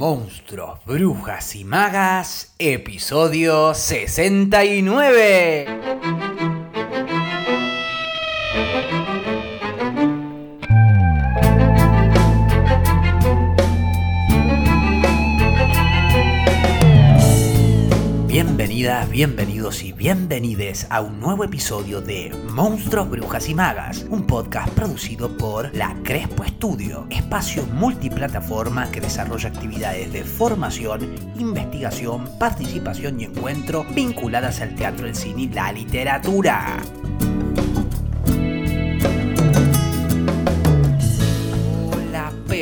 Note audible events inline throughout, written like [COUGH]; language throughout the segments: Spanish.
Monstruos, Brujas y Magas, episodio 69. Bienvenidos y bienvenides a un nuevo episodio de Monstruos, Brujas y Magas, un podcast producido por La Crespo Estudio, espacio multiplataforma que desarrolla actividades de formación, investigación, participación y encuentro vinculadas al teatro, el cine y la literatura.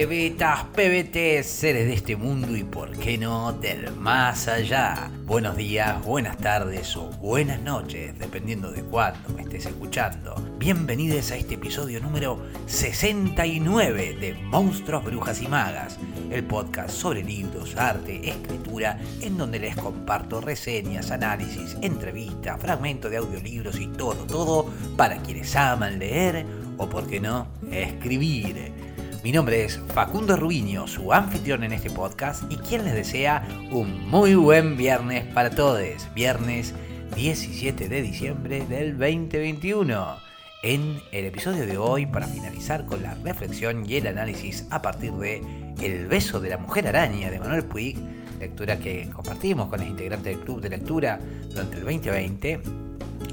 Pebetas, pebetes, seres de este mundo y por qué no del más allá. Buenos días, buenas tardes o buenas noches, dependiendo de cuándo me estés escuchando. Bienvenidos a este episodio número 69 de Monstruos, Brujas y Magas, el podcast sobre libros, arte, escritura, en donde les comparto reseñas, análisis, entrevistas, fragmentos de audiolibros y todo, todo para quienes aman leer o, por qué no, escribir. Mi nombre es Facundo Rubiño, su anfitrión en este podcast y quien les desea un muy buen viernes para todos. Viernes 17 de diciembre del 2021. En el episodio de hoy, para finalizar con la reflexión y el análisis a partir de El beso de la mujer araña de Manuel Puig, lectura que compartimos con los integrantes del club de lectura durante el 2020,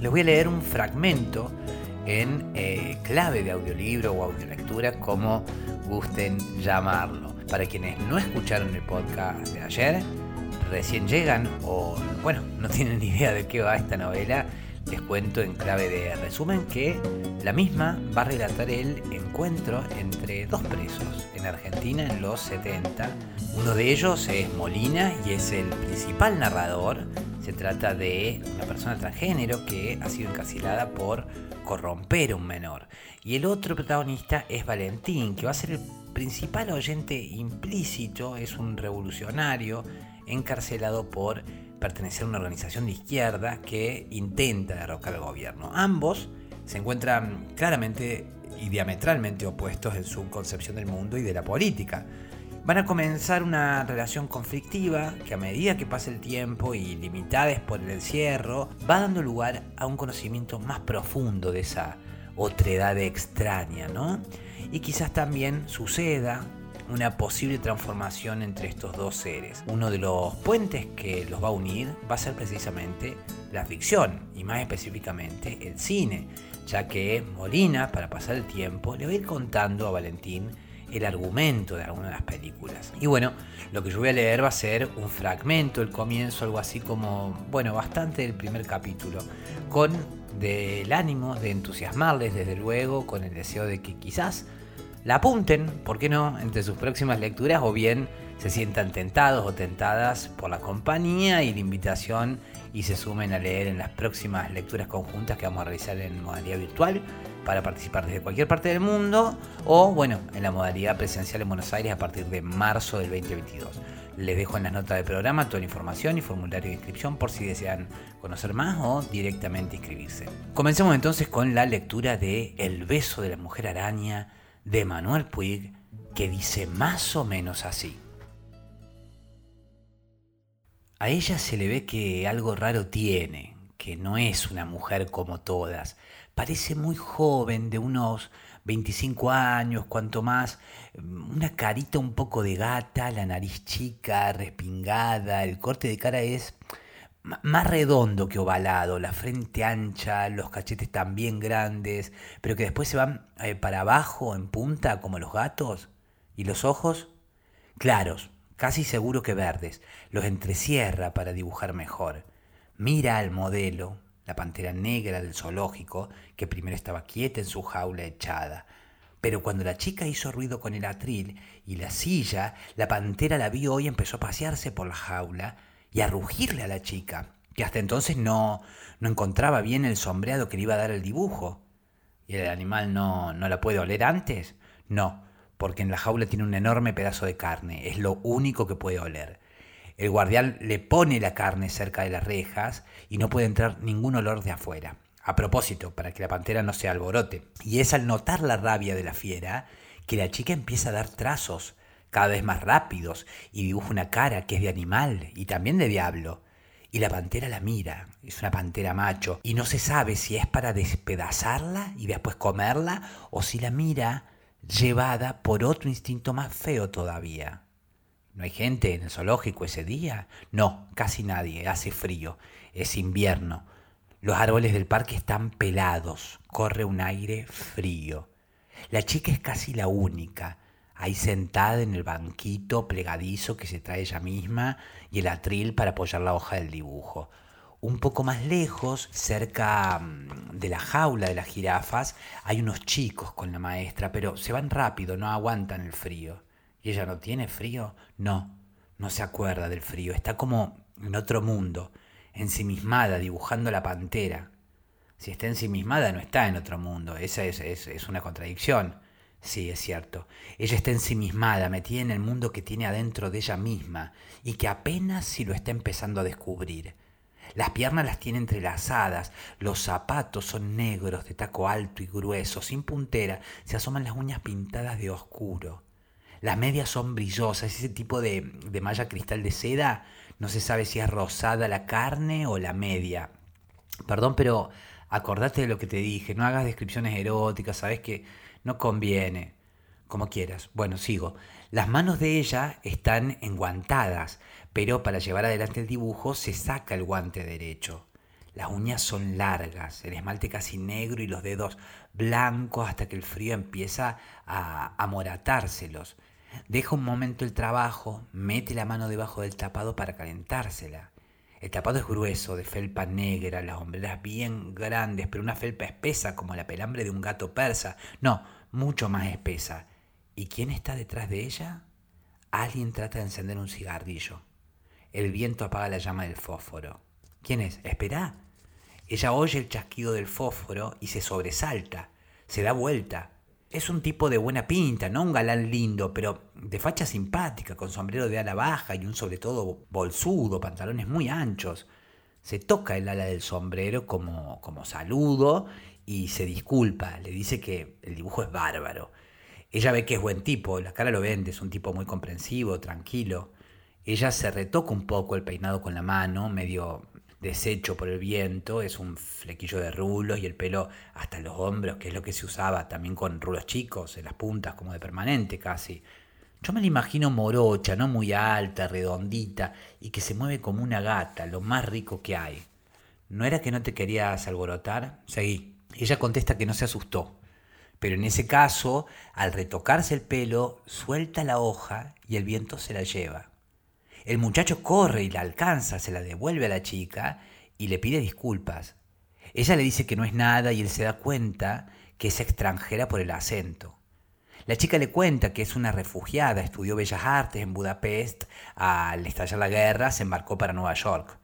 les voy a leer un fragmento en eh, clave de audiolibro o audiolectura, como gusten llamarlo. Para quienes no escucharon el podcast de ayer, recién llegan o, bueno, [LAUGHS] no tienen ni idea de qué va esta novela, les cuento en clave de resumen que la misma va a relatar el encuentro entre dos presos en Argentina en los 70. Uno de ellos es Molina y es el principal narrador. Se trata de una persona transgénero que ha sido encarcelada por corromper a un menor. Y el otro protagonista es Valentín, que va a ser el principal oyente implícito, es un revolucionario encarcelado por pertenecer a una organización de izquierda que intenta derrocar al gobierno. Ambos se encuentran claramente y diametralmente opuestos en su concepción del mundo y de la política. Van a comenzar una relación conflictiva que a medida que pasa el tiempo y limitadas por el encierro, va dando lugar a un conocimiento más profundo de esa otredad extraña, ¿no? Y quizás también suceda una posible transformación entre estos dos seres. Uno de los puentes que los va a unir va a ser precisamente la ficción y más específicamente el cine, ya que Molina, para pasar el tiempo, le va a ir contando a Valentín el argumento de alguna de las películas. Y bueno, lo que yo voy a leer va a ser un fragmento, el comienzo, algo así como, bueno, bastante del primer capítulo, con del ánimo de entusiasmarles desde luego, con el deseo de que quizás la apunten, ¿por qué no?, entre sus próximas lecturas o bien se sientan tentados o tentadas por la compañía y la invitación y se sumen a leer en las próximas lecturas conjuntas que vamos a realizar en modalidad virtual para participar desde cualquier parte del mundo o bueno, en la modalidad presencial en Buenos Aires a partir de marzo del 2022. Les dejo en las notas del programa toda la información y formulario de inscripción por si desean conocer más o directamente inscribirse. Comencemos entonces con la lectura de El beso de la mujer araña de Manuel Puig que dice más o menos así. A ella se le ve que algo raro tiene, que no es una mujer como todas. Parece muy joven, de unos 25 años, cuanto más, una carita un poco de gata, la nariz chica, respingada, el corte de cara es más redondo que ovalado, la frente ancha, los cachetes también grandes, pero que después se van eh, para abajo en punta como los gatos. ¿Y los ojos? Claros, casi seguro que verdes, los entrecierra para dibujar mejor. Mira al modelo, la pantera negra del zoológico, que primero estaba quieta en su jaula echada. Pero cuando la chica hizo ruido con el atril y la silla, la pantera la vio y empezó a pasearse por la jaula, y a rugirle a la chica, que hasta entonces no, no encontraba bien el sombreado que le iba a dar el dibujo. ¿Y el animal no, no la puede oler antes? No, porque en la jaula tiene un enorme pedazo de carne, es lo único que puede oler. El guardián le pone la carne cerca de las rejas y no puede entrar ningún olor de afuera. A propósito, para que la pantera no se alborote. Y es al notar la rabia de la fiera que la chica empieza a dar trazos cada vez más rápidos, y dibuja una cara que es de animal y también de diablo. Y la pantera la mira, es una pantera macho, y no se sabe si es para despedazarla y después comerla, o si la mira llevada por otro instinto más feo todavía. ¿No hay gente en el zoológico ese día? No, casi nadie, hace frío, es invierno. Los árboles del parque están pelados, corre un aire frío. La chica es casi la única, ahí sentada en el banquito plegadizo que se trae ella misma y el atril para apoyar la hoja del dibujo. Un poco más lejos, cerca mm, de la jaula de las jirafas, hay unos chicos con la maestra, pero se van rápido, no aguantan el frío. ¿Y ella no tiene frío? No, no se acuerda del frío, está como en otro mundo ensimismada dibujando la pantera. Si está ensimismada no está en otro mundo, esa es, es, una contradicción. Sí, es cierto. Ella está ensimismada, metida en el mundo que tiene adentro de ella misma y que apenas si lo está empezando a descubrir. Las piernas las tiene entrelazadas, los zapatos son negros, de taco alto y grueso, sin puntera, se asoman las uñas pintadas de oscuro. Las medias son brillosas, ese tipo de, de malla cristal de seda no se sabe si es rosada la carne o la media. Perdón, pero acordate de lo que te dije, no hagas descripciones eróticas, sabes que no conviene. Como quieras. Bueno, sigo. Las manos de ella están enguantadas, pero para llevar adelante el dibujo se saca el guante derecho. Las uñas son largas, el esmalte casi negro y los dedos blancos hasta que el frío empieza a amoratárselos. Deja un momento el trabajo, mete la mano debajo del tapado para calentársela. El tapado es grueso, de felpa negra, las hombreras bien grandes, pero una felpa espesa como la pelambre de un gato persa. No, mucho más espesa. ¿Y quién está detrás de ella? Alguien trata de encender un cigarrillo. El viento apaga la llama del fósforo. ¿Quién es? Espera. Ella oye el chasquido del fósforo y se sobresalta. Se da vuelta. Es un tipo de buena pinta, no un galán lindo, pero de facha simpática, con sombrero de ala baja y un sobre todo bolsudo, pantalones muy anchos. Se toca el ala del sombrero como, como saludo y se disculpa, le dice que el dibujo es bárbaro. Ella ve que es buen tipo, la cara lo vende, es un tipo muy comprensivo, tranquilo. Ella se retoca un poco el peinado con la mano, medio deshecho por el viento, es un flequillo de rulos y el pelo hasta los hombros, que es lo que se usaba también con rulos chicos, en las puntas, como de permanente casi. Yo me la imagino morocha, no muy alta, redondita, y que se mueve como una gata, lo más rico que hay. ¿No era que no te querías alborotar? Seguí. Ella contesta que no se asustó, pero en ese caso, al retocarse el pelo, suelta la hoja y el viento se la lleva. El muchacho corre y la alcanza, se la devuelve a la chica y le pide disculpas. Ella le dice que no es nada y él se da cuenta que es extranjera por el acento. La chica le cuenta que es una refugiada, estudió Bellas Artes en Budapest, al estallar la guerra se embarcó para Nueva York.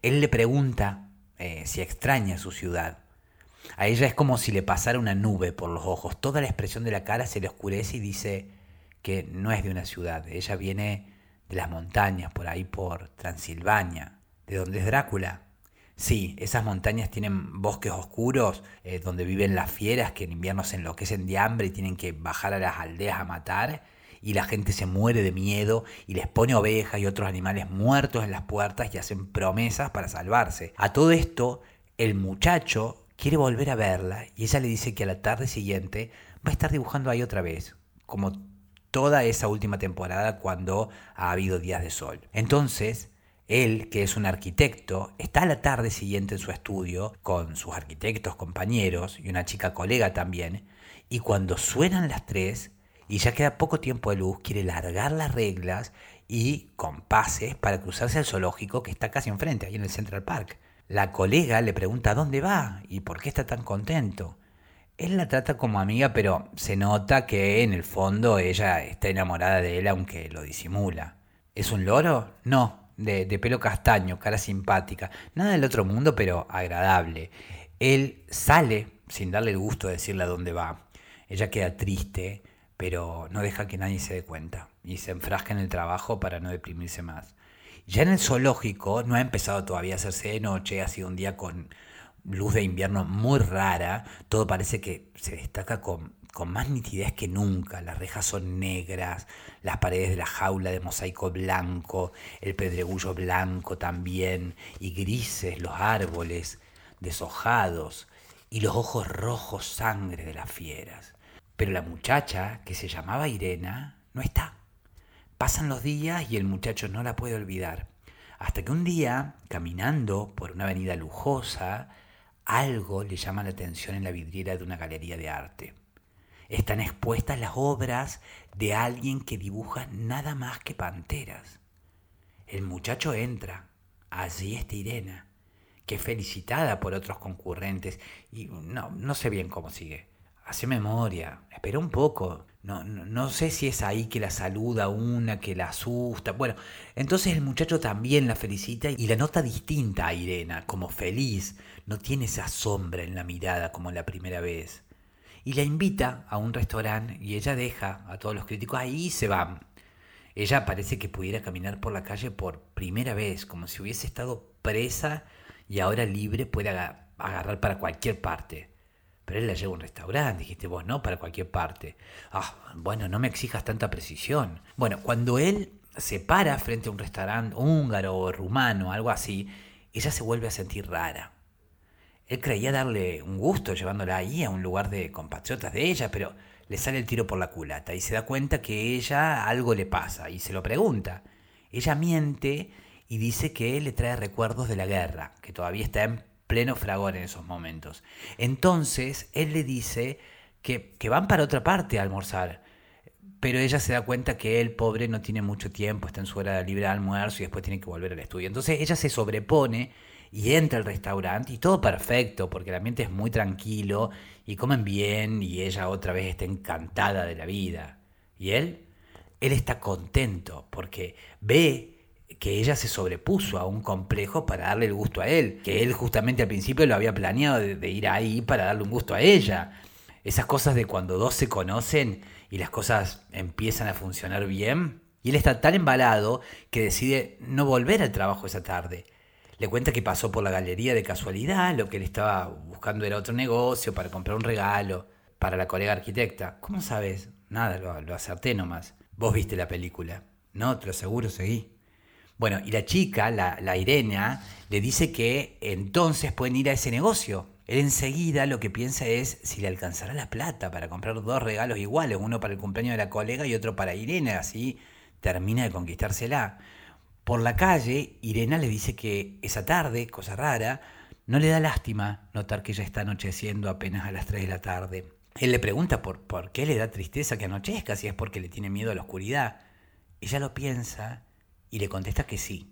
Él le pregunta eh, si extraña su ciudad. A ella es como si le pasara una nube por los ojos, toda la expresión de la cara se le oscurece y dice que no es de una ciudad, ella viene de las montañas, por ahí por Transilvania, de donde es Drácula. Sí, esas montañas tienen bosques oscuros eh, donde viven las fieras que en invierno se enloquecen de hambre y tienen que bajar a las aldeas a matar y la gente se muere de miedo y les pone ovejas y otros animales muertos en las puertas y hacen promesas para salvarse. A todo esto, el muchacho quiere volver a verla y ella le dice que a la tarde siguiente va a estar dibujando ahí otra vez, como toda esa última temporada cuando ha habido días de sol. Entonces, él, que es un arquitecto, está a la tarde siguiente en su estudio con sus arquitectos compañeros y una chica colega también, y cuando suenan las tres y ya queda poco tiempo de luz, quiere largar las reglas y compases para cruzarse al zoológico que está casi enfrente, ahí en el Central Park. La colega le pregunta dónde va y por qué está tan contento. Él la trata como amiga, pero se nota que en el fondo ella está enamorada de él, aunque lo disimula. ¿Es un loro? No, de, pelo castaño, cara simpática. Nada del otro mundo, pero agradable. Él sale sin darle el gusto de decirle a dónde va. Ella queda triste, pero no deja que nadie se dé cuenta y se enfrasca en el trabajo para no deprimirse más. Ya en el zoológico no ha empezado todavía a hacerse de noche, ha sido un día con luz de invierno muy rara, todo parece que se destaca con, con más nitidez que nunca. Las rejas son negras, las paredes de la jaula de mosaico blanco, el pedregullo blanco también, y grises los árboles, deshojados, y los ojos rojos sangre de las fieras. Pero la muchacha, que se llamaba Irena, no está. Pasan los días y el muchacho no la puede olvidar. Hasta que un día, caminando por una avenida lujosa, algo le llama la atención en la vidriera de una galería de arte. Están expuestas las obras de alguien que dibuja nada más que panteras. El muchacho entra. Allí está Irena, que es felicitada por otros concurrentes y no, no sé bien cómo sigue. Hace memoria, espera un poco. No, no, sé si es ahí que la saluda una, que la asusta. Bueno, entonces el muchacho también la felicita y la nota distinta a Irena, como feliz. No tiene esa sombra en la mirada como la primera vez. Y la invita a un restaurante y ella deja a todos los críticos ahí se van. Ella parece que pudiera caminar por la calle por primera vez, como si hubiese estado presa y ahora libre puede agarrar para cualquier parte. Pero él la lleva a un restaurante, dijiste vos, no, para cualquier parte. Ah, bueno, no me exijas tanta precisión. Bueno, cuando él se para frente a un restaurante húngaro o rumano, algo así, ella se vuelve a sentir rara. Él creía darle un gusto llevándola ahí a un lugar de compatriotas de ella, pero le sale el tiro por la culata y se da cuenta que ella algo le pasa y se lo pregunta. Ella miente y dice que le trae recuerdos de la guerra, que todavía está en pleno fragor en esos momentos. Entonces él le dice que, que van para otra parte a almorzar, pero ella se da cuenta que el pobre no tiene mucho tiempo, está en su hora libre de almuerzo y después tiene que volver al estudio. Entonces ella se sobrepone y entra al restaurante y todo perfecto, porque el ambiente es muy tranquilo y comen bien y ella otra vez está encantada de la vida. ¿Y él? Él está contento porque ve que ella se sobrepuso a un complejo para darle el gusto a él, que él justamente al principio lo había planeado de, ir ahí para darle un gusto a ella. Esas cosas de cuando dos se conocen y las cosas empiezan a funcionar bien. Y él está tan embalado que decide no volver al trabajo esa tarde. Le cuenta que pasó por la galería de casualidad, lo que él estaba buscando era otro negocio para comprar un regalo para la colega arquitecta. ¿Cómo sabes? Nada, lo, lo acerté nomás. Vos viste la película. No, te lo aseguro, seguí. Bueno, y la chica, la, Irena, le dice que entonces pueden ir a ese negocio. Él enseguida lo que piensa es si le alcanzará la plata para comprar dos regalos iguales, uno para el cumpleaños de la colega y otro para Irene, así termina de conquistársela. Por la calle, Irena le dice que esa tarde, cosa rara, no le da lástima notar que ya está anocheciendo apenas a las 3 de la tarde. Él le pregunta por, por qué le da tristeza que anochezca, si es porque le tiene miedo a la oscuridad. Ella lo piensa y le contesta que sí.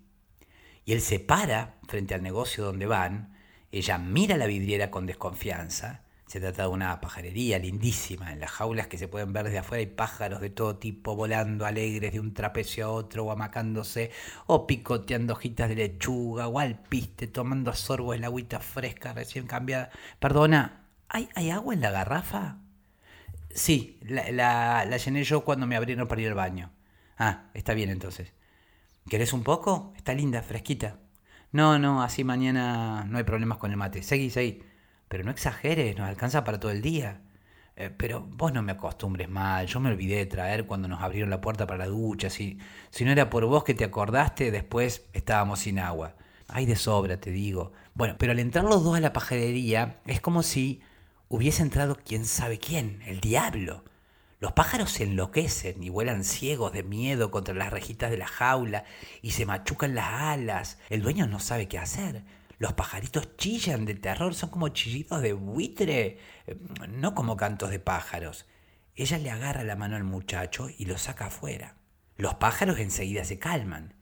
Y él se para frente al negocio donde van, ella mira la vidriera con desconfianza, se trata de una pajarería lindísima, en las jaulas que se pueden ver desde afuera hay pájaros de todo tipo volando alegres de un trapecio a otro o amacándose o picoteando hojitas de lechuga o al piste tomando a sorbo el agüita fresca recién cambiada. Perdona, ¿hay, ¿hay agua en la garrafa? Sí, la, la, la llené yo cuando me abrieron para ir al baño. Ah, está bien entonces. ¿Querés un poco? Está linda, fresquita. No, no, así mañana no hay problemas con el mate. Seguí, seguí. Pero no exageres, nos alcanza para todo el día. Eh, pero vos no me acostumbres mal, yo me olvidé de traer cuando nos abrieron la puerta para la ducha. Si, si no era por vos que te acordaste, después estábamos sin agua. Hay de sobra, te digo. Bueno, pero al entrar los dos a la pajarería, es como si hubiese entrado quién sabe quién, el diablo. Los pájaros se enloquecen y vuelan ciegos de miedo contra las rejitas de la jaula y se machucan las alas. El dueño no sabe qué hacer. Los pajaritos chillan de terror, son como chillidos de buitre, eh, no como cantos de pájaros. Ella le agarra la mano al muchacho y lo saca afuera. Los pájaros enseguida se calman.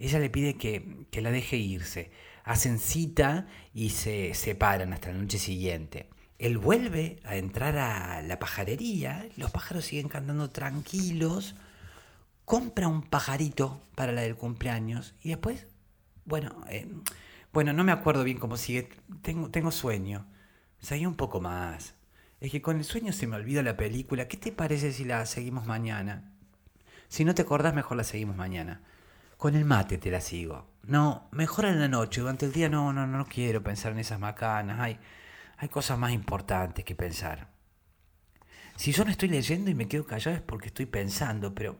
Ella le pide que, que la deje irse. Hacen cita y se separan hasta la noche siguiente. Él vuelve a entrar a la pajarería, los pájaros siguen cantando tranquilos, compra un pajarito para la del cumpleaños y después, bueno, eh, bueno, no me acuerdo bien cómo sigue, tengo, sueño. Seguí un poco más. Es que con el sueño se me olvida la película. ¿Qué te parece si la seguimos mañana? Si no te acordás, mejor la seguimos mañana. Con el mate te la sigo. No, mejor en la noche. Durante el día no, no, no quiero pensar en esas macanas. Ay, hay cosas más importantes que pensar. Si yo no estoy leyendo y me quedo callado es porque estoy pensando, pero,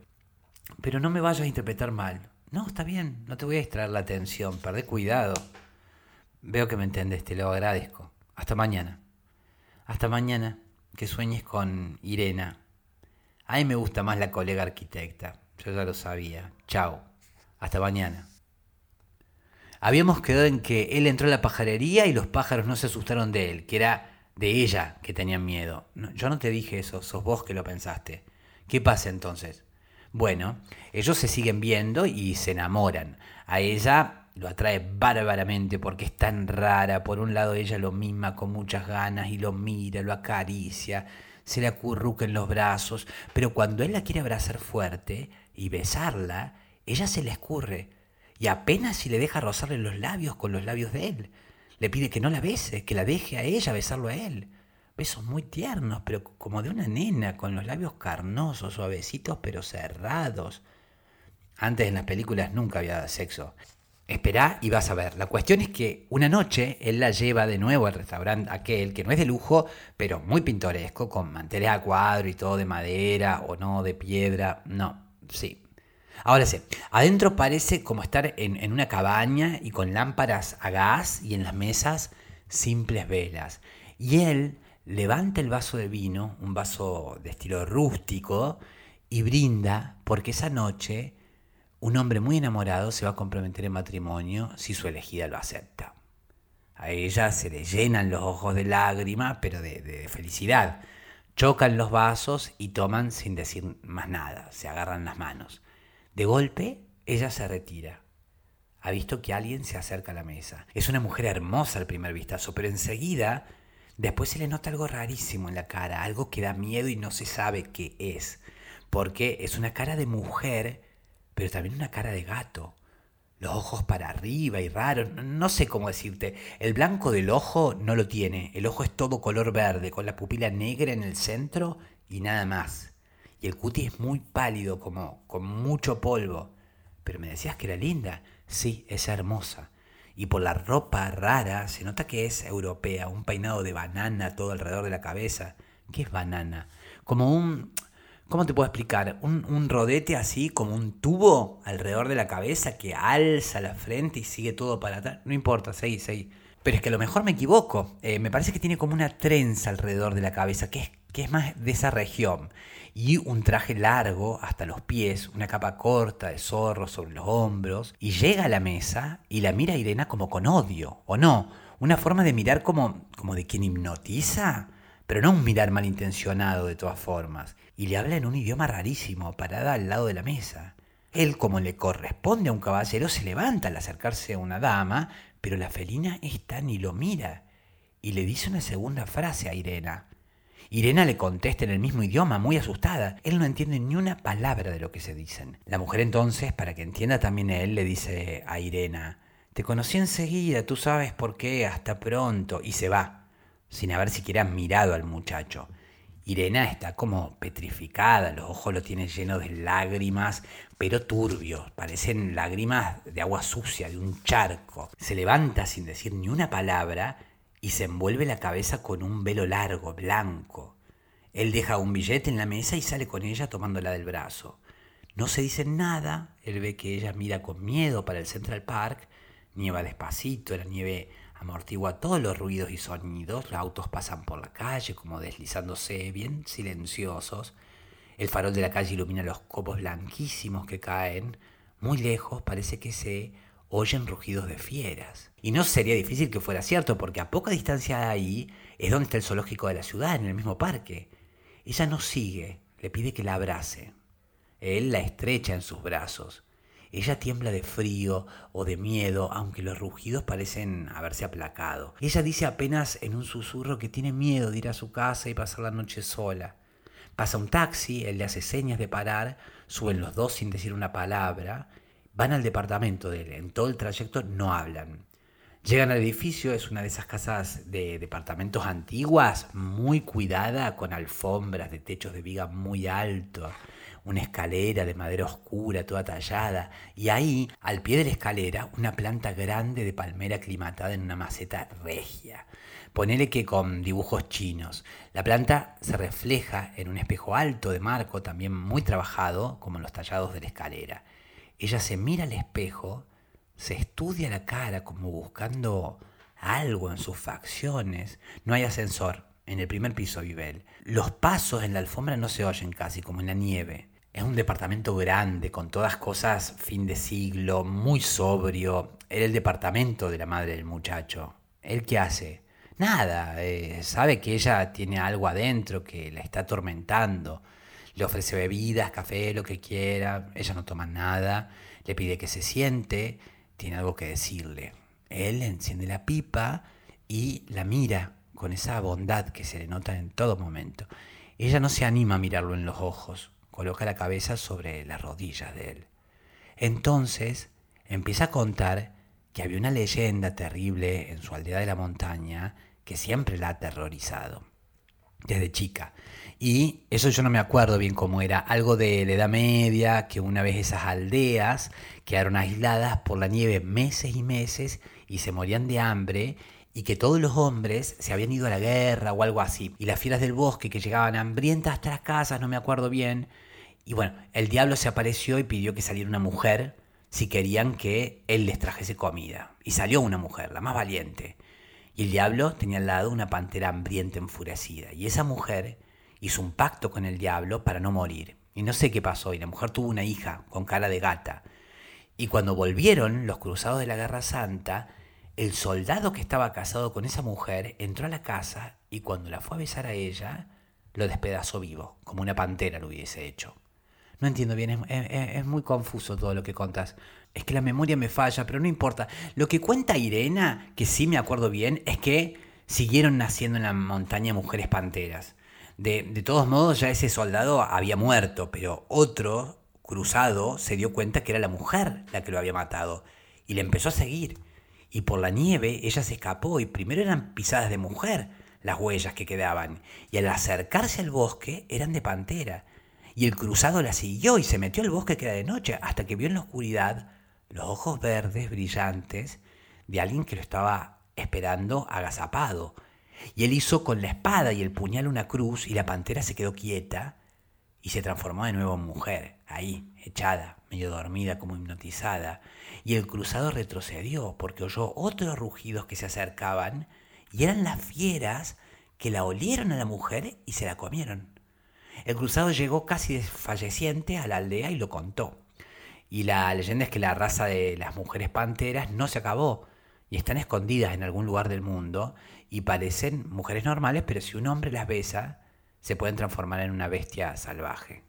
pero no me vayas a interpretar mal. No, está bien, no te voy a distraer la atención, perdé cuidado. Veo que me entiendes, te lo agradezco. Hasta mañana. Hasta mañana, que sueñes con Irena. A mí me gusta más la colega arquitecta, yo ya lo sabía. Chao. Hasta mañana. Habíamos quedado en que él entró a la pajarería y los pájaros no se asustaron de él, que era de ella que tenían miedo. yo no te dije eso, sos vos que lo pensaste. ¿Qué pasa entonces? Bueno, ellos se siguen viendo y se enamoran. A ella lo atrae bárbaramente porque es tan rara. Por un lado ella lo misma con muchas ganas y lo mira, lo acaricia, se le acurruca en los brazos, pero cuando él la quiere abrazar fuerte y besarla, ella se le escurre y apenas si le deja rozarle los labios con los labios de él. Le pide que no la bese, que la deje a ella besarlo a él. Besos muy tiernos, pero como de una nena, con los labios carnosos, suavecitos pero cerrados. Antes en las películas nunca había sexo. Esperá y vas a ver. La cuestión es que una noche él la lleva de nuevo al restaurante aquel, que no es de lujo, pero muy pintoresco, con manteles a cuadro y todo de madera o no de piedra. No, sí, Ahora sí, adentro parece como estar en, una cabaña y con lámparas a gas y en las mesas simples velas. Y él levanta el vaso de vino, un vaso de estilo rústico, y brinda porque esa noche un hombre muy enamorado se va a comprometer en matrimonio si su elegida lo acepta. A ella se le llenan los ojos de lágrimas, pero de, de, felicidad. Chocan los vasos y toman sin decir más nada, se agarran las manos. De golpe, ella se retira. Ha visto que alguien se acerca a la mesa. Es una mujer hermosa al primer vistazo, pero enseguida, después se le nota algo rarísimo en la cara, algo que da miedo y no se sabe qué es. Porque es una cara de mujer, pero también una cara de gato. Los ojos para arriba y raros, no sé cómo decirte. El blanco del ojo no lo tiene. El ojo es todo color verde, con la pupila negra en el centro y nada más y el cutis es muy pálido, como con mucho polvo. Pero me decías que era linda. Sí, es hermosa. Y por la ropa rara se nota que es europea, un peinado de banana todo alrededor de la cabeza. ¿Qué es banana? Como un... ¿Cómo te puedo explicar? Un, un rodete así, como un tubo alrededor de la cabeza que alza la frente y sigue todo para atrás. No importa, seguí, seguí. Pero es que a lo mejor me equivoco. Eh, me parece que tiene como una trenza alrededor de la cabeza, que es, que es más de esa región y un traje largo hasta los pies, una capa corta de zorro sobre los hombros, y llega a la mesa y la mira a Irena como con odio, ¿o no? Una forma de mirar como, como de quien hipnotiza, pero no un mirar malintencionado de todas formas, y le habla en un idioma rarísimo, parada al lado de la mesa. Él, como le corresponde a un caballero, se levanta al acercarse a una dama, pero la felina esta ni lo mira, y le dice una segunda frase a Irena. Irena le contesta en el mismo idioma, muy asustada. Él no entiende ni una palabra de lo que se dicen. La mujer entonces, para que entienda también él, le dice a Irena, te conocí enseguida, tú sabes por qué, hasta pronto, y se va, sin haber siquiera mirado al muchacho. Irena está como petrificada, los ojos lo tiene llenos de lágrimas, pero turbios, parecen lágrimas de agua sucia, de un charco. Se levanta sin decir ni una palabra y se envuelve la cabeza con un velo largo, blanco. Él deja un billete en la mesa y sale con ella tomándola del brazo. No se dice nada, él ve que ella mira con miedo para el Central Park, nieva despacito, la nieve amortigua todos los ruidos y sonidos, los autos pasan por la calle como deslizándose bien silenciosos, el farol de la calle ilumina los copos blanquísimos que caen, muy lejos parece que se oyen rugidos de fieras. Y no sería difícil que fuera cierto, porque a poca distancia de ahí es donde está el zoológico de la ciudad, en el mismo parque. Ella no sigue, le pide que la abrace. Él la estrecha en sus brazos. Ella tiembla de frío o de miedo, aunque los rugidos parecen haberse aplacado. Ella dice apenas en un susurro que tiene miedo de ir a su casa y pasar la noche sola. Pasa un taxi, él le hace señas de parar, suben los dos sin decir una palabra, van al departamento de él. En todo el trayecto no hablan. Llegan al edificio, es una de esas casas de departamentos antiguas, muy cuidada, con alfombras de techos de viga muy alto, una escalera de madera oscura, toda tallada, y ahí, al pie de la escalera, una planta grande de palmera aclimatada en una maceta regia. Ponele que con dibujos chinos. La planta se refleja en un espejo alto de marco, también muy trabajado, como en los tallados de la escalera. Ella se mira al espejo, se estudia la cara como buscando algo en sus facciones. No hay ascensor. En el primer piso vive él. Los pasos en la alfombra no se oyen casi, como en la nieve. Es un departamento grande, con todas cosas fin de siglo, muy sobrio. Era el departamento de la madre del muchacho. ¿Él qué hace? Nada, eh, sabe que ella tiene algo adentro que la está atormentando. Le ofrece bebidas, café, lo que quiera. Ella no toma nada. Le pide que se siente. Tiene algo que decirle. Él enciende la pipa y la mira con esa bondad que se le nota en todo momento. Ella no se anima a mirarlo en los ojos, coloca la cabeza sobre las rodillas de él. Entonces empieza a contar que había una leyenda terrible en su aldea de la montaña que siempre la ha aterrorizado, desde chica. Y eso yo no me acuerdo bien cómo era, algo de la Edad Media, que una vez esas aldeas quedaron aisladas por la nieve meses y meses y se morían de hambre y que todos los hombres se habían ido a la guerra o algo así. Y las fieras del bosque que llegaban hambrientas hasta las casas, no me acuerdo bien. Y bueno, el diablo se apareció y pidió que saliera una mujer si querían que él les trajese comida. Y salió una mujer, la más valiente. Y el diablo tenía al lado una pantera hambrienta enfurecida. Y esa mujer hizo un pacto con el diablo para no morir. Y no sé qué pasó, y la mujer tuvo una hija con cara de gata. Y cuando volvieron los cruzados de la Guerra Santa, el soldado que estaba casado con esa mujer entró a la casa y cuando la fue a besar a ella, lo despedazó vivo, como una pantera lo hubiese hecho. No entiendo bien, es, muy confuso todo lo que contas. Es que la memoria me falla, pero no importa. Lo que cuenta Irena, que sí me acuerdo bien, es que siguieron naciendo en la montaña mujeres panteras. De, de todos modos, ya ese soldado había muerto, pero otro cruzado se dio cuenta que era la mujer la que lo había matado y le empezó a seguir y por la nieve ella se escapó y primero eran pisadas de mujer las huellas que quedaban, y al acercarse al bosque eran de pantera. Y el cruzado la siguió y se metió al bosque que era de noche, hasta que vio en la oscuridad los ojos verdes brillantes de alguien que lo estaba esperando agazapado. Y él hizo con la espada y el puñal una cruz y la pantera se quedó quieta y se transformó de nuevo en mujer, ahí, echada, medio dormida, como hipnotizada, y el cruzado retrocedió porque oyó otros rugidos que se acercaban y eran las fieras que la olieron a la mujer y se la comieron. El cruzado llegó casi desfalleciente a la aldea y lo contó. Y la leyenda es que la raza de las mujeres panteras no se acabó y están escondidas en algún lugar del mundo y parecen mujeres normales, pero si un hombre las besa, se pueden transformar en una bestia salvaje.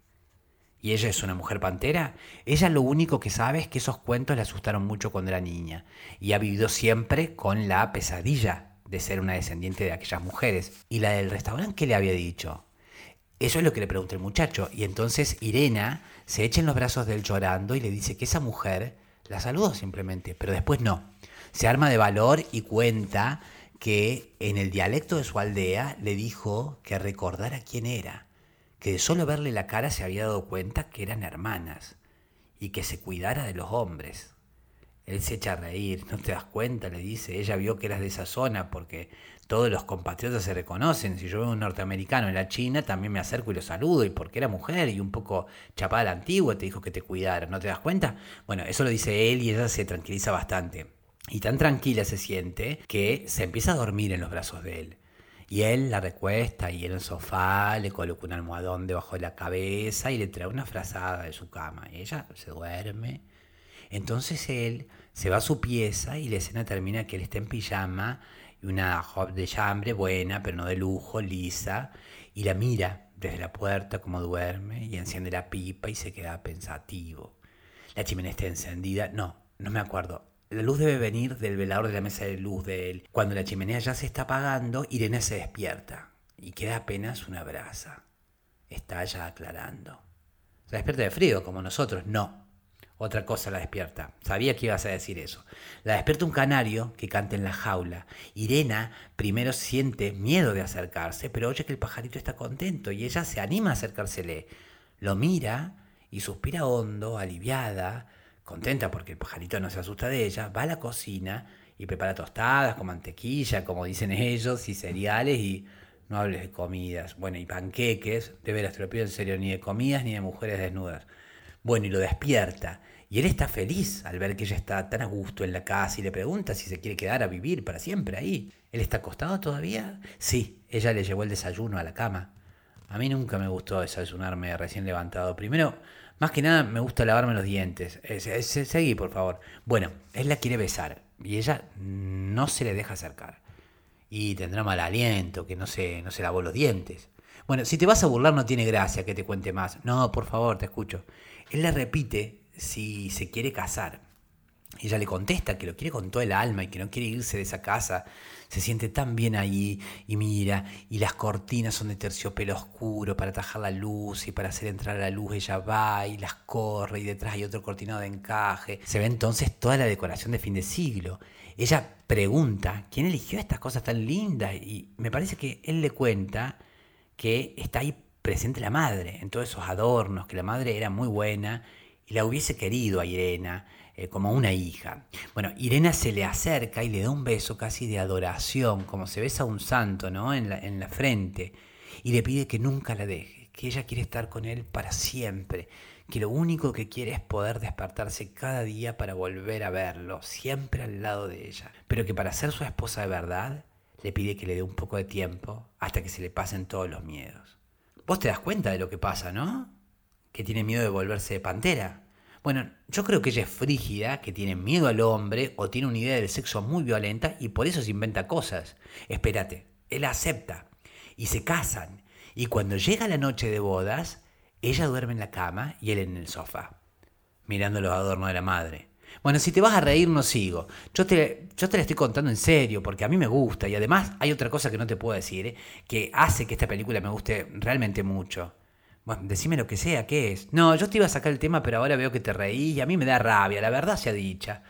¿Y ella es una mujer pantera? Ella lo único que sabe es que esos cuentos le asustaron mucho cuando era niña y ha vivido siempre con la pesadilla de ser una descendiente de aquellas mujeres. ¿Y la del restaurante qué le había dicho? Eso es lo que le pregunta el muchacho. Y entonces Irena se echa en los brazos de él llorando y le dice que esa mujer la saludó simplemente, pero después no. Se arma de valor y cuenta que en el dialecto de su aldea le dijo que recordara quién era que de solo verle la cara se había dado cuenta que eran hermanas y que se cuidara de los hombres. Él se echa a reír, no te das cuenta, le dice, ella vio que eras de esa zona porque todos los compatriotas se reconocen, si yo veo un norteamericano en la China también me acerco y lo saludo y porque era mujer y un poco chapada la antigua te dijo que te cuidara, ¿no te das cuenta? Bueno, eso lo dice él y ella se tranquiliza bastante. Y tan tranquila se siente que se empieza a dormir en los brazos de él. Y él la recuesta y en el sofá le coloca un almohadón debajo de la cabeza y le trae una frazada de su cama. Y ella se duerme. Entonces él se va a su pieza y la escena termina que él está en pijama y una job de chambre buena, pero no de lujo, lisa, y la mira desde la puerta como duerme y enciende la pipa y se queda pensativo. La chimenea está encendida. No, no me acuerdo. La luz debe venir del velador de la mesa de luz de él. Cuando la chimenea ya se está apagando, Irene se despierta y queda apenas una brasa. Está ya aclarando. Se despierta de frío, como nosotros. No. Otra cosa la despierta. Sabía que ibas a decir eso. La despierta un canario que canta en la jaula. Irena primero siente miedo de acercarse, pero oye que el pajarito está contento y ella se anima a acercársele. Lo mira y suspira hondo, aliviada, contenta porque el pajarito no se asusta de ella, va a la cocina y prepara tostadas con mantequilla, como dicen ellos, y cereales y no hables de comidas. Bueno, y panqueques, de veras, te lo pido en serio, ni de comidas ni de mujeres desnudas. Bueno, y lo despierta. Y él está feliz al ver que ella está tan a gusto en la casa y le pregunta si se quiere quedar a vivir para siempre ahí. ¿Él está acostado todavía? Sí, ella le llevó el desayuno a la cama. A mí nunca me gustó desayunarme recién levantado. Primero, más que nada, me gusta lavarme los dientes. seguí, por favor. Bueno, él la quiere besar y ella no se le deja acercar. Y tendrá mal aliento, que no se, no se lavó los dientes. Bueno, si te vas a burlar no tiene gracia que te cuente más. No, por favor, te escucho. Él le repite si se quiere casar. Ella le contesta que lo quiere con todo el alma y que no quiere irse de esa casa. Se siente tan bien allí y mira, y las cortinas son de terciopelo oscuro para atajar la luz y para hacer entrar la luz ella va y las corre y detrás hay otro cortinado de encaje. Se ve entonces toda la decoración de fin de siglo. Ella pregunta, ¿quién eligió estas cosas tan lindas? Y me parece que él le cuenta que está ahí presente la madre, en todos esos adornos, que la madre era muy buena y la hubiese querido a Irena eh, como una hija. Bueno, Irena se le acerca y le da un beso casi de adoración, como se besa a un santo, ¿no? En la, en la frente, y le pide que nunca la deje, que ella quiere estar con él para siempre, que lo único que quiere es poder despertarse cada día para volver a verlo, siempre al lado de ella, pero que para ser su esposa de verdad, le pide que le dé un poco de tiempo hasta que se le pasen todos los miedos. Vos te das cuenta de lo que pasa, ¿no? Que tiene miedo de volverse pantera bueno, yo creo que ella es frígida, que tiene miedo al hombre o tiene una idea del sexo muy violenta y por eso se inventa cosas. Espérate, él acepta y se casan. Y cuando llega la noche de bodas, ella duerme en la cama y él en el sofá, mirando los adornos de la madre. Bueno, si te vas a reír, no sigo. Yo te, yo te la estoy contando en serio, porque a mí me gusta. Y además hay otra cosa que no te puedo decir, ¿eh? que hace que esta película me guste realmente mucho. Bueno, decime lo que sea, ¿qué es? No, yo te iba a sacar el tema, pero ahora veo que te reís y a mí me da rabia, la verdad sea dicha.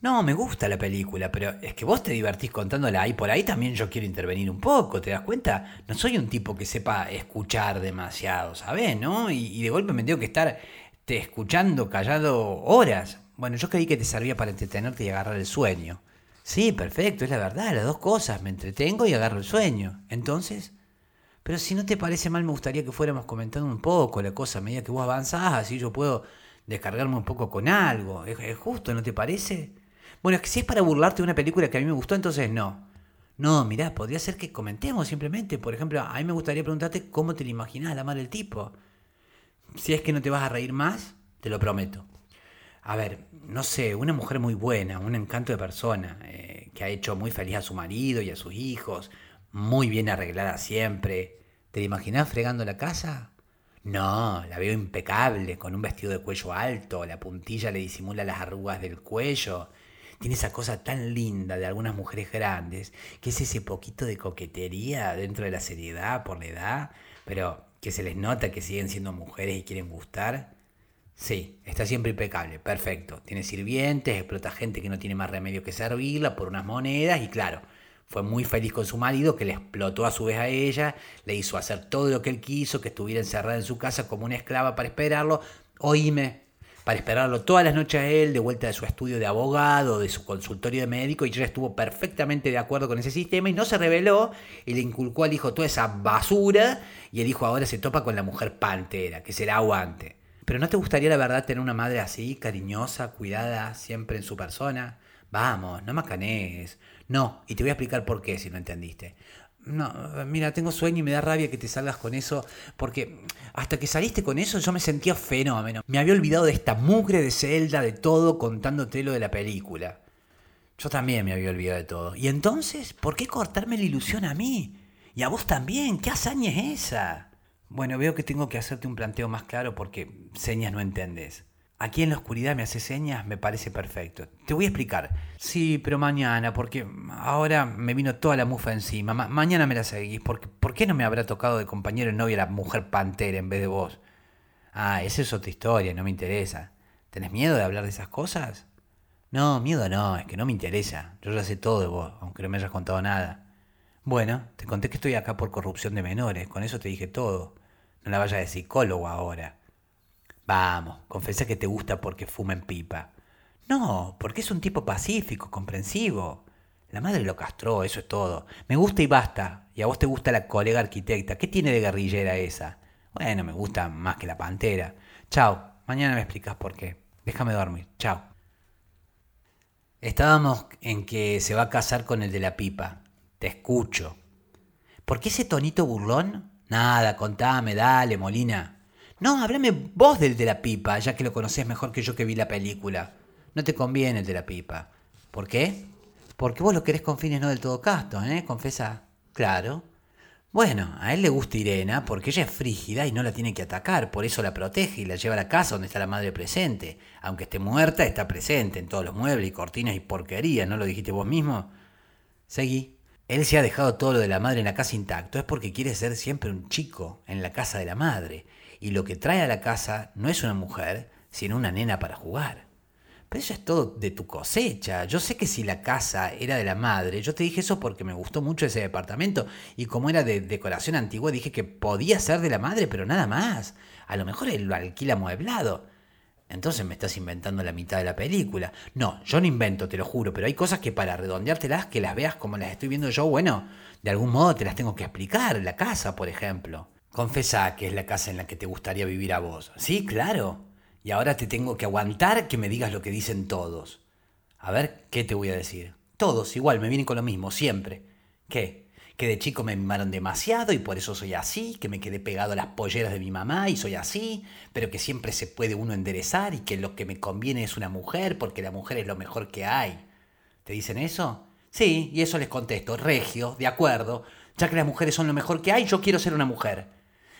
No, me gusta la película, pero es que vos te divertís contándola y por ahí también yo quiero intervenir un poco, ¿te das cuenta? No soy un tipo que sepa escuchar demasiado, ¿sabes? ¿No? Y, de golpe me tengo que estar te, escuchando callado horas. Bueno, yo creí que te servía para entretenerte y agarrar el sueño. Sí, perfecto, es la verdad, las dos cosas, me entretengo y agarro el sueño. Entonces, pero si no te parece mal, me gustaría que fuéramos comentando un poco la cosa a medida que vos avanzás, así yo puedo descargarme un poco con algo. ¿Es, justo, no te parece? Bueno, es que si es para burlarte de una película que a mí me gustó, entonces no. No, mirá, podría ser que comentemos simplemente. Por ejemplo, a mí me gustaría preguntarte cómo te lo imaginás la madre del tipo. Si es que no te vas a reír más, te lo prometo. A ver, no sé, una mujer muy buena, un encanto de persona, eh, que ha hecho muy feliz a su marido y a sus hijos, muy bien arreglada siempre, ¿Te la imaginás fregando la casa? No, la veo impecable, con un vestido de cuello alto, la puntilla le disimula las arrugas del cuello. Tiene esa cosa tan linda de algunas mujeres grandes, que es ese poquito de coquetería dentro de la seriedad por la edad, pero que se les nota que siguen siendo mujeres y quieren gustar. Sí, está siempre impecable, perfecto. Tiene sirvientes, explota gente que no tiene más remedio que servirla por unas monedas y claro, fue muy feliz con su marido, que le explotó a su vez a ella, le hizo hacer todo lo que él quiso, que estuviera encerrada en su casa como una esclava para esperarlo. Oíme, para esperarlo todas las noches a él, de vuelta de su estudio de abogado, de su consultorio de médico, y ella estuvo perfectamente de acuerdo con ese sistema y no se rebeló y le inculcó al hijo toda esa basura y el hijo ahora se topa con la mujer pantera, que se la aguante. Pero ¿no te gustaría la verdad tener una madre así, cariñosa, cuidada, siempre en su persona? Vamos, no macanees. No, y te voy a explicar por qué si no entendiste. No, mira, tengo sueño y me da rabia que te salgas con eso, porque hasta que saliste con eso yo me sentía fenómeno. Me había olvidado de esta mugre de celda, de todo, contándote lo de la película. Yo también me había olvidado de todo. ¿Y entonces? ¿Por qué cortarme la ilusión a mí? Y a vos también. ¿Qué hazaña es esa? Bueno, veo que tengo que hacerte un planteo más claro porque señas no entendés. Aquí en la oscuridad me hace señas, me parece perfecto. Te voy a explicar. Sí, pero mañana, porque ahora me vino toda la mufa encima. mañana me la seguís. Porque, ¿Por qué no me habrá tocado de compañero y novia la mujer pantera en vez de vos? Ah, esa es otra historia, no me interesa. ¿Tenés miedo de hablar de esas cosas? No, miedo no, es que no me interesa. Yo ya sé todo de vos, aunque no me hayas contado nada. Bueno, te conté que estoy acá por corrupción de menores, con eso te dije todo. No la vayas de psicólogo ahora. Vamos, confesa que te gusta porque fuma en pipa. No, porque es un tipo pacífico, comprensivo. La madre lo castró, eso es todo. Me gusta y basta. Y a vos te gusta la colega arquitecta. ¿Qué tiene de guerrillera esa? Bueno, me gusta más que la pantera. Chao, mañana me explicas por qué. Déjame dormir. Chao. Estábamos en que se va a casar con el de la pipa. Te escucho. ¿Por qué ese tonito burlón? Nada, contame, dale, Molina. No, háblame vos del de la pipa, ya que lo conocés mejor que yo que vi la película. No te conviene el de la pipa. ¿Por qué? Porque vos lo querés con fines no del todo casto, ¿eh? Confesa. Claro. Bueno, a él le gusta Irena porque ella es frígida y no la tiene que atacar, por eso la protege y la lleva a la casa donde está la madre presente. Aunque esté muerta, está presente en todos los muebles y cortinas y porquería, ¿no lo dijiste vos mismo? Seguí. Él se ha dejado todo lo de la madre en la casa intacto, es porque quiere ser siempre un chico en la casa de la madre. Y lo que trae a la casa no es una mujer, sino una nena para jugar. Pero eso es todo de tu cosecha. Yo sé que si la casa era de la madre, yo te dije eso porque me gustó mucho ese departamento y como era de decoración antigua dije que podía ser de la madre, pero nada más. A lo mejor él lo alquila amueblado. Entonces me estás inventando la mitad de la película. No, yo no invento, te lo juro, pero hay cosas que para redondeártelas, que las veas como las estoy viendo yo, bueno, de algún modo te las tengo que explicar. La casa, por ejemplo. Confesa que es la casa en la que te gustaría vivir a vos. Sí, claro. Y ahora te tengo que aguantar que me digas lo que dicen todos. A ver, ¿qué te voy a decir? Todos, igual, me vienen con lo mismo, siempre. ¿Qué? Que de chico me mimaron demasiado y por eso soy así, que me quedé pegado a las polleras de mi mamá y soy así, pero que siempre se puede uno enderezar y que lo que me conviene es una mujer porque la mujer es lo mejor que hay. ¿Te dicen eso? Sí, y eso les contesto, regio, de acuerdo, ya que las mujeres son lo mejor que hay, yo quiero ser una mujer.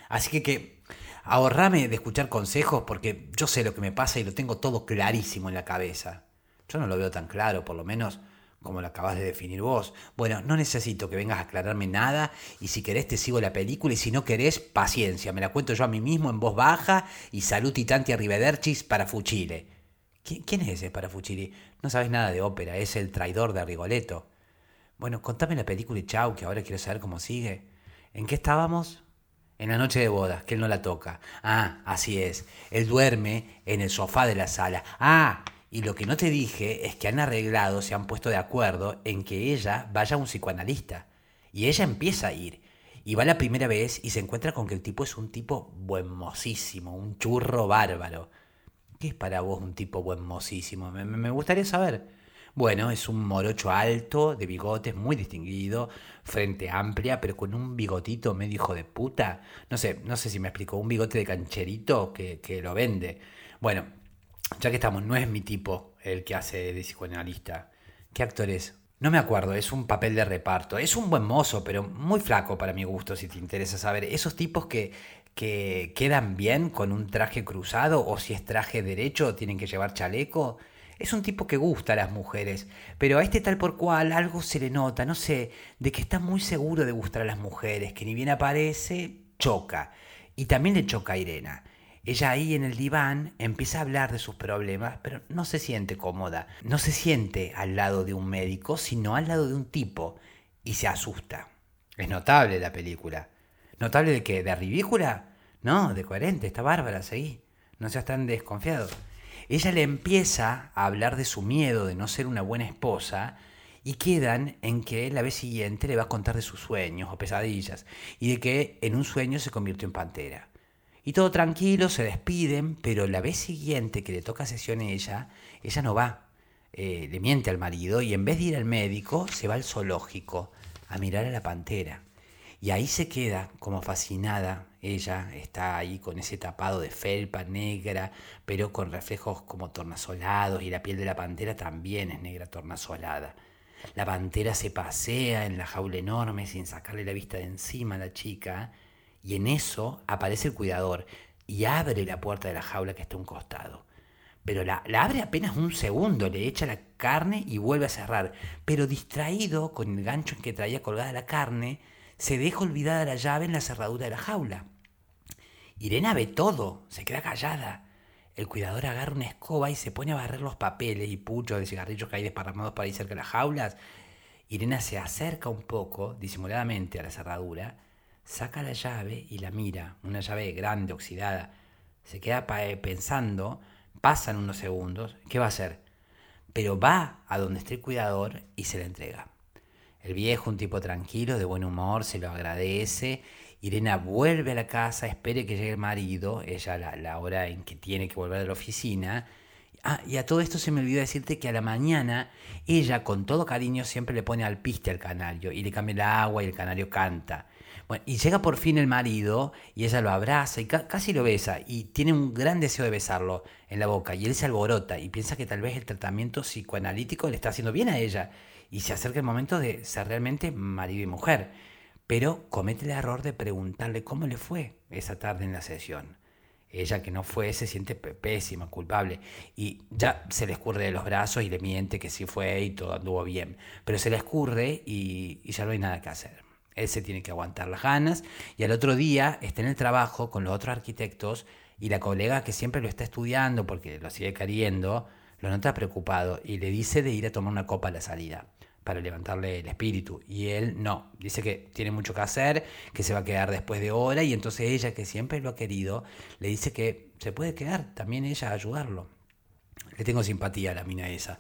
Así que que ahorrame de escuchar consejos porque yo sé lo que me pasa y lo tengo todo clarísimo en la cabeza. Yo no lo veo tan claro, por lo menos como lo acabas de definir vos. Bueno, no necesito que vengas a aclararme nada y si querés te sigo la película y si no querés, paciencia, me la cuento yo a mí mismo en voz baja y salud y tanti arrivedercis para Fuchile. ¿Quién es ese para Fuchile? No sabes nada de ópera, es el traidor de Rigoletto. Bueno, contame la película y chau, que ahora quiero saber cómo sigue. ¿En qué estábamos? En la noche de bodas, que él no la toca. Ah, así es. Él duerme en el sofá de la sala. Ah, y lo que no te dije es que han arreglado, se han puesto de acuerdo en que ella vaya a un psicoanalista. Y ella empieza a ir. Y va la primera vez y se encuentra con que el tipo es un tipo buenmosísimo, un churro bárbaro. ¿Qué es para vos un tipo buenmosísimo? Me, me gustaría saber. Bueno, es un morocho alto, de bigotes, muy distinguido, frente amplia, pero con un bigotito medio hijo de puta. No sé, no sé si me explico, un bigote de cancherito que, que lo vende. Bueno, ya que estamos, no es mi tipo el que hace de psicoanalista. ¿Qué actor es? No me acuerdo, es un papel de reparto. Es un buen mozo, pero muy flaco para mi gusto, si te interesa saber. Esos tipos que, que quedan bien con un traje cruzado, o si es traje derecho, tienen que llevar chaleco. Es un tipo que gusta a las mujeres, pero a este tal por cual algo se le nota, no sé, de que está muy seguro de gustar a las mujeres, que ni bien aparece, choca. Y también le choca a Irena. Ella ahí en el diván empieza a hablar de sus problemas, pero no se siente cómoda. No se siente al lado de un médico, sino al lado de un tipo. Y se asusta. Es notable la película. ¿Notable de qué? ¿De ridícula? No, de coherente, está bárbara, seguí. No seas tan desconfiado ella le empieza a hablar de su miedo de no ser una buena esposa y quedan en que la vez siguiente le va a contar de sus sueños o pesadillas y de que en un sueño se convirtió en pantera. Y todo tranquilo, se despiden, pero la vez siguiente que le toca sesión a ella, ella no va. Eh, le miente al marido y en vez de ir al médico, se va al zoológico a mirar a la pantera. Y ahí se queda como fascinada. Ella está ahí con ese tapado de felpa negra, pero con reflejos como tornasolados y la piel de la pantera también es negra tornasolada. La pantera se pasea en la jaula enorme sin sacarle la vista de encima a la chica y en eso aparece el cuidador y abre la puerta de la jaula que está a un costado. Pero la, la abre apenas un segundo, le echa la carne y vuelve a cerrar. Pero distraído con el gancho en que traía colgada la carne, se deja olvidada la llave en la cerradura de la jaula. Irena ve todo, se queda callada. El cuidador agarra una escoba y se pone a barrer los papeles y puchos de cigarrillos que hay desparramados por ahí cerca de las jaulas. Irena se acerca un poco, disimuladamente, a la cerradura, saca la llave y la mira, una llave grande, oxidada. se queda eh, pensando, pasan unos segundos, ¿qué va a hacer? Pero va a donde esté el cuidador y se le entrega. El viejo, un tipo tranquilo, de buen humor, se lo agradece. Irena vuelve a la casa, espere que llegue el marido, ella la, la hora en que tiene que volver a la oficina, Ah, y a todo esto se me olvidó decirte que a la mañana ella con todo cariño siempre le pone al piste al canario y le cambia el agua y el canario canta. Bueno, y llega por fin el marido y ella lo abraza y casi lo besa y tiene un gran deseo de besarlo en la boca y él se alborota y piensa que tal vez el tratamiento psicoanalítico le está haciendo bien a ella y se acerca el momento de ser realmente marido y mujer. Pero comete el error de preguntarle cómo le fue esa tarde en la sesión. Ella que no fue se siente pésima, culpable. Y ya se le escurre de los brazos y le miente que sí fue y todo anduvo bien. Pero se le escurre y, ya no hay nada que hacer. Él se tiene que aguantar las ganas y al otro día está en el trabajo con los otros arquitectos y la colega que siempre lo está estudiando porque lo sigue queriendo, lo nota preocupado y le dice de ir a tomar una copa a la salida para levantarle el espíritu. Y él no, dice que tiene mucho que hacer, que se va a quedar después de hora y entonces ella, que siempre lo ha querido, le dice que se puede quedar, también ella a ayudarlo. Le tengo simpatía a la mina esa.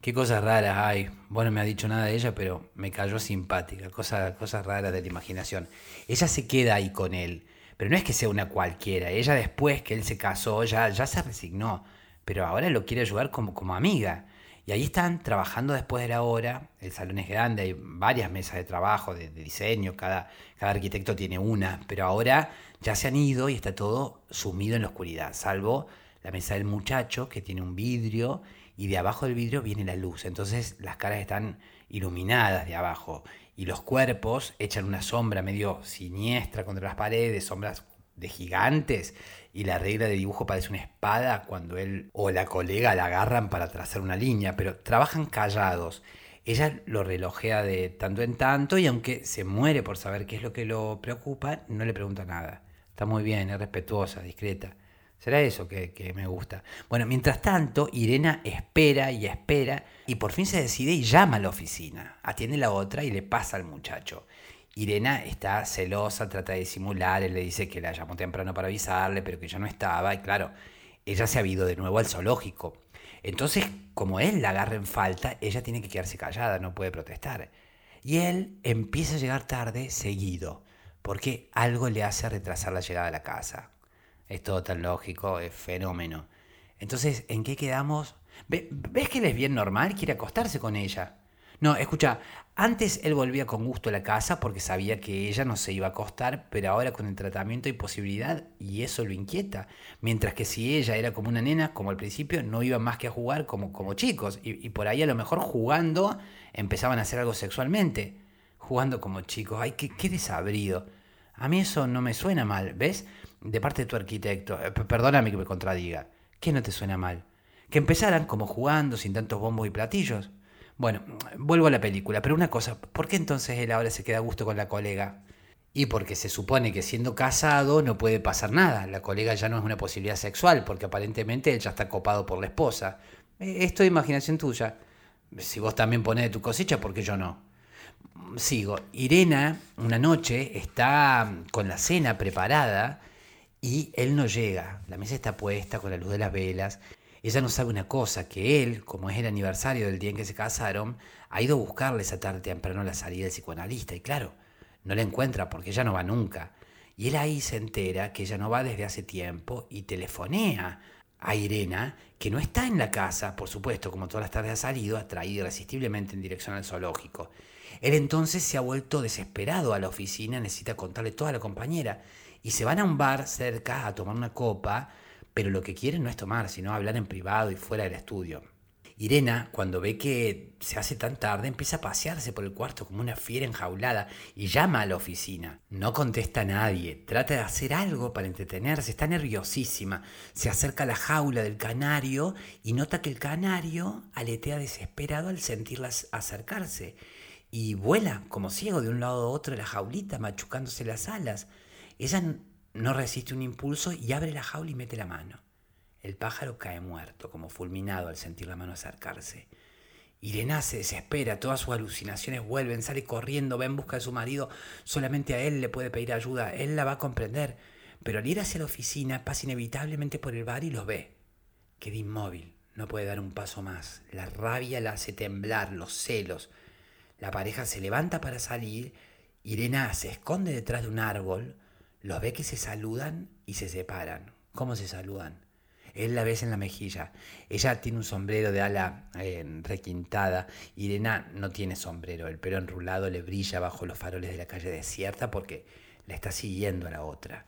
Qué cosas raras hay. Bueno, me ha dicho nada de ella, pero me cayó simpática. Cosas, cosas raras de la imaginación. Ella se queda ahí con él. Pero no es que sea una cualquiera. Ella después que él se casó ya, ya se resignó. Pero ahora lo quiere ayudar como, como amiga. Y ahí están trabajando después de la hora, el salón es grande, hay varias mesas de trabajo, de, diseño, cada, cada arquitecto tiene una, pero ahora ya se han ido y está todo sumido en la oscuridad, salvo la mesa del muchacho que tiene un vidrio y de abajo del vidrio viene la luz, entonces las caras están iluminadas de abajo y los cuerpos echan una sombra medio siniestra contra las paredes, sombras de gigantes y la regla de dibujo parece una espada cuando él o la colega la agarran para trazar una línea, pero trabajan callados. Ella lo relojea de tanto en tanto y aunque se muere por saber qué es lo que lo preocupa, no le pregunta nada. Está muy bien, es respetuosa, discreta. Será eso que, que, me gusta. Bueno, mientras tanto, Irena espera y espera y por fin se decide y llama a la oficina. Atiende la otra y le pasa al muchacho. Irena está celosa, trata de disimular, él le dice que la llamó temprano para avisarle, pero que ya no estaba, y claro, ella se ha ido de nuevo al zoológico. Entonces, como él la agarra en falta, ella tiene que quedarse callada, no puede protestar. Y él empieza a llegar tarde seguido, porque algo le hace retrasar la llegada a la casa. Es todo tan lógico, es fenómeno. Entonces, ¿en qué quedamos? ¿Ves que él es bien normal? Quiere acostarse con ella. No, escucha, antes él volvía con gusto a la casa porque sabía que ella no se iba a acostar, pero ahora con el tratamiento hay posibilidad y eso lo inquieta. Mientras que si ella era como una nena, como al principio, no iba más que a jugar como, como chicos. Y, por ahí a lo mejor jugando empezaban a hacer algo sexualmente. Jugando como chicos. Ay, qué, qué desabrido. A mí eso no me suena mal, ¿ves? De parte de tu arquitecto. Eh, perdóname que me contradiga. ¿Qué no te suena mal? Que empezaran como jugando sin tantos bombos y platillos. Bueno, vuelvo a la película, pero una cosa, ¿por qué entonces él ahora se queda a gusto con la colega? Y porque se supone que siendo casado no puede pasar nada, la colega ya no es una posibilidad sexual, porque aparentemente él ya está copado por la esposa. Eh, esto es imaginación tuya. Si vos también pones de tu cosecha, ¿por qué yo no? Sigo. Irena, una noche, está con la cena preparada y él no llega. La mesa está puesta con la luz de las velas ella no sabe una cosa, que él, como es el aniversario del día en que se casaron, ha ido a buscarle esa tarde temprano la salida del psicoanalista y claro, no la encuentra porque ella no va nunca. Y él ahí se entera que ella no va desde hace tiempo y telefonea a Irena, que no está en la casa, por supuesto, como todas las tardes ha salido, atraída irresistiblemente en dirección al zoológico. Él entonces se ha vuelto desesperado a la oficina, necesita contarle todo a la compañera, y se van a un bar cerca a tomar una copa, pero lo que quieren no es tomar, sino hablar en privado y fuera del estudio. Irena, cuando ve que se hace tan tarde, empieza a pasearse por el cuarto como una fiera enjaulada y llama a la oficina. No contesta a nadie, trata de hacer algo para entretenerse, está nerviosísima. Se acerca a la jaula del canario y nota que el canario aletea desesperado al sentirlas acercarse y vuela como ciego de un lado a otro de la jaulita, machucándose las alas. Ella no resiste un impulso y abre la jaula y mete la mano. El pájaro cae muerto, como fulminado al sentir la mano acercarse. Irena se desespera, todas sus alucinaciones vuelven, sale corriendo, va en busca de su marido, solamente a él le puede pedir ayuda, él la va a comprender. Pero al ir hacia la oficina pasa inevitablemente por el bar y los ve. Queda inmóvil, no puede dar un paso más. La rabia la hace temblar, los celos. La pareja se levanta para salir. Irena se esconde detrás de un árbol. Los ve que se saludan y se separan. ¿Cómo se saludan? Él la ves en la mejilla. Ella tiene un sombrero de ala eh, requintada. Irena no tiene sombrero. El pelo enrulado le brilla bajo los faroles de la calle desierta porque la está siguiendo a la otra.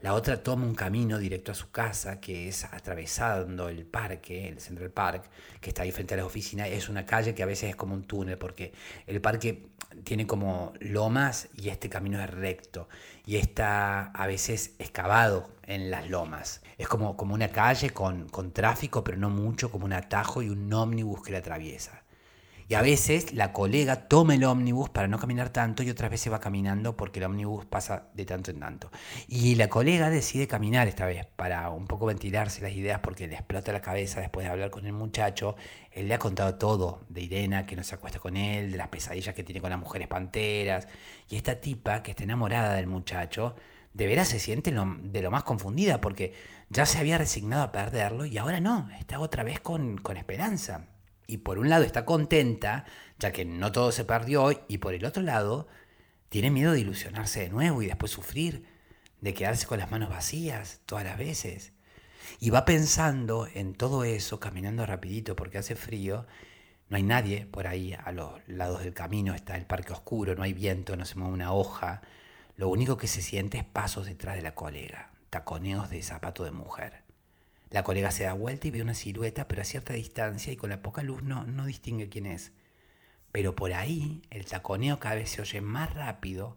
La otra toma un camino directo a su casa, que es atravesando el parque, el Central Park, que está ahí frente a la oficina. Es una calle que a veces es como un túnel, porque el parque tiene como lomas y este camino es recto. Y está a veces excavado en las lomas. Es como, como una calle con, con tráfico, pero no mucho, como un atajo y un ómnibus que la atraviesa. Y a veces la colega toma el ómnibus para no caminar tanto y otras veces va caminando porque el ómnibus pasa de tanto en tanto. Y la colega decide caminar esta vez para un poco ventilarse las ideas porque le explota la cabeza después de hablar con el muchacho. Él le ha contado todo de Irena, que no se acuesta con él, de las pesadillas que tiene con las mujeres panteras. Y esta tipa que está enamorada del muchacho, de veras se siente de lo más confundida porque ya se había resignado a perderlo y ahora no, está otra vez con, con esperanza y por un lado está contenta, ya que no todo se perdió, y por el otro lado tiene miedo de ilusionarse de nuevo y después sufrir, de quedarse con las manos vacías todas las veces. Y va pensando en todo eso, caminando rapidito porque hace frío. No hay nadie por ahí a los lados del camino, está el parque oscuro, no hay viento, no se mueve una hoja. Lo único que se siente es pasos detrás de la colega, taconeos de zapato de mujer. La colega se da vuelta y ve una silueta, pero a cierta distancia y con la poca luz no, no distingue quién es. Pero por ahí el taconeo cada vez se oye más rápido.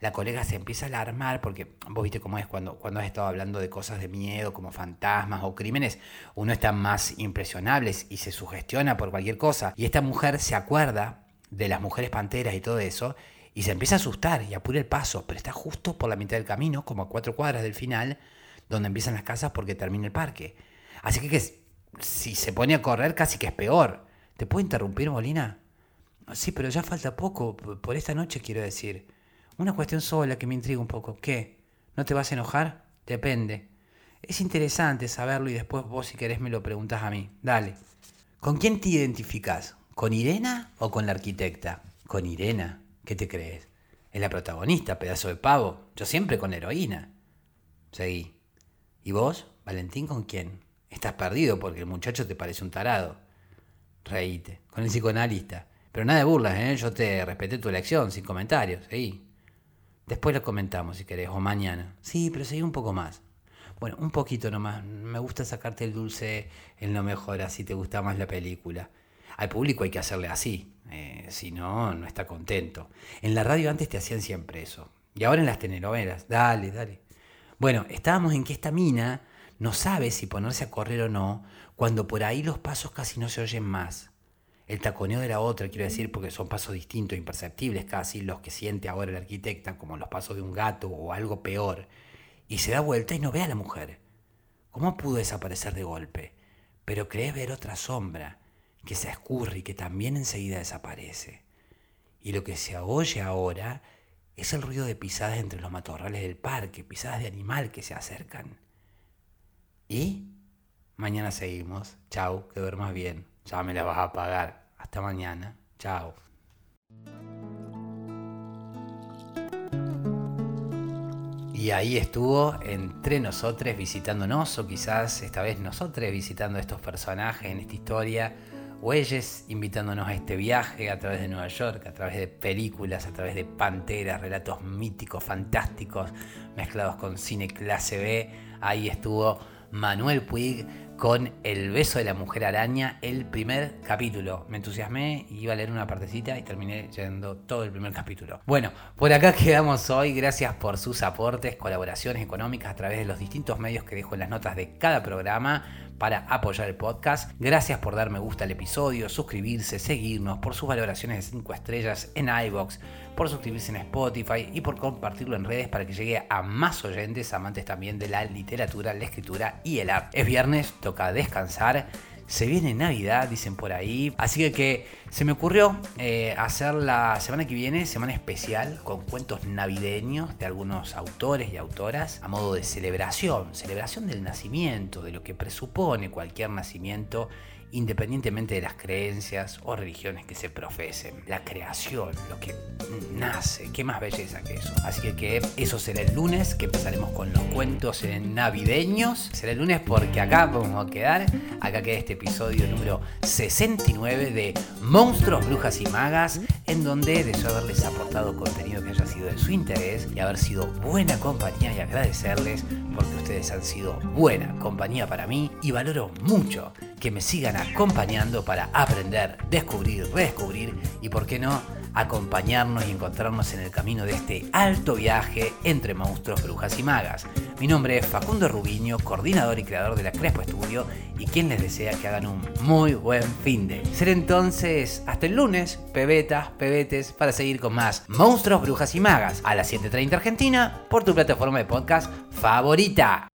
La colega se empieza a alarmar porque vos viste cómo es cuando, cuando has estado hablando de cosas de miedo como fantasmas o crímenes, uno está más impresionable y se sugestiona por cualquier cosa. Y esta mujer se acuerda de las mujeres panteras y todo eso y se empieza a asustar y apura el paso, pero está justo por la mitad del camino, como a cuatro cuadras del final, donde empiezan las casas porque termina el parque. Así que, si se pone a correr casi que es peor. ¿Te puedo interrumpir, Molina? Sí, pero ya falta poco, por esta noche quiero decir. Una cuestión sola que me intriga un poco. ¿Qué? ¿No te vas a enojar? Depende. Es interesante saberlo y después vos si querés me lo preguntas a mí. Dale. ¿Con quién te identificás? ¿Con Irena o con la arquitecta? Con Irena. ¿Qué te crees? Es la protagonista, pedazo de pavo. Yo siempre con heroína. Seguí. ¿Y vos, Valentín, con quién? Estás perdido porque el muchacho te parece un tarado. Reíte, con el psicoanalista. Pero nada de burlas, ¿eh? Yo te respeté tu elección, sin comentarios, ¿sí? Después lo comentamos si querés, o mañana. Sí, pero seguí un poco más. Bueno, un poquito nomás. Me gusta sacarte el dulce en lo mejor, así te gusta más la película. Al público hay que hacerle así, eh, si no, no está contento. En la radio antes te hacían siempre eso. Y ahora en las telenovelas, dale, dale. Bueno, estábamos en que esta mina no sabe si ponerse a correr o no, cuando por ahí los pasos casi no se oyen más. El taconeo de la otra, quiero decir, porque son pasos distintos, imperceptibles casi, los que siente ahora el arquitecta, como los pasos de un gato o algo peor. Y se da vuelta y no ve a la mujer. ¿Cómo pudo desaparecer de golpe? Pero cree ver otra sombra, que se escurre y que también enseguida desaparece. Y lo que se oye ahora es el ruido de pisadas entre los matorrales del parque, pisadas de animal que se acercan. Y mañana seguimos. Chau, que duermas bien. Ya me la vas a pagar. Hasta mañana. Chau. Y ahí estuvo entre nosotros visitándonos, o quizás esta vez nosotros visitando a estos personajes en esta historia o invitándonos a este viaje a través de Nueva York, a través de películas, a través de panteras, relatos míticos, fantásticos, mezclados con cine clase B. Ahí estuvo Manuel Puig con El beso de la mujer araña, el primer capítulo. Me entusiasmé, iba a leer una partecita y terminé leyendo todo el primer capítulo. Bueno, por acá quedamos hoy. Gracias por sus aportes, colaboraciones económicas a través de los distintos medios que dejo en las notas de cada programa para apoyar el podcast. Gracias por dar me gusta al episodio, suscribirse, seguirnos, por sus valoraciones de 5 estrellas en iBox, por suscribirse en Spotify y por compartirlo en redes para que llegue a más oyentes, amantes también de la literatura, la escritura y el arte. Es viernes, toca descansar. Se viene Navidad, dicen por ahí. Así que, se me ocurrió eh, hacer la semana que viene, semana especial, con cuentos navideños de algunos autores y autoras, a modo de celebración, celebración del nacimiento, de lo que presupone cualquier nacimiento independientemente de las creencias o religiones que se profesen. La creación, lo que nace, qué más belleza que eso. Así que, eso será el lunes, que empezaremos con los cuentos navideños. Será el lunes porque acá vamos a quedar, acá queda este episodio número 69 de Monstruos, Brujas y Magas, en donde deseo haberles aportado contenido que haya sido de su interés y haber sido buena compañía y agradecerles porque ustedes han sido buena compañía para mí y valoro mucho que me sigan acompañando para aprender, descubrir, redescubrir y, por qué no, acompañarnos y encontrarnos en el camino de este alto viaje entre monstruos, brujas y magas. Mi nombre es Facundo Rubiño, coordinador y creador de la Crespo Estudio y quien les desea que hagan un muy buen fin de. Ser entonces hasta el lunes, pebetas, pebetes, para seguir con más monstruos, brujas y magas a las 7.30 Argentina por tu plataforma de podcast favorita.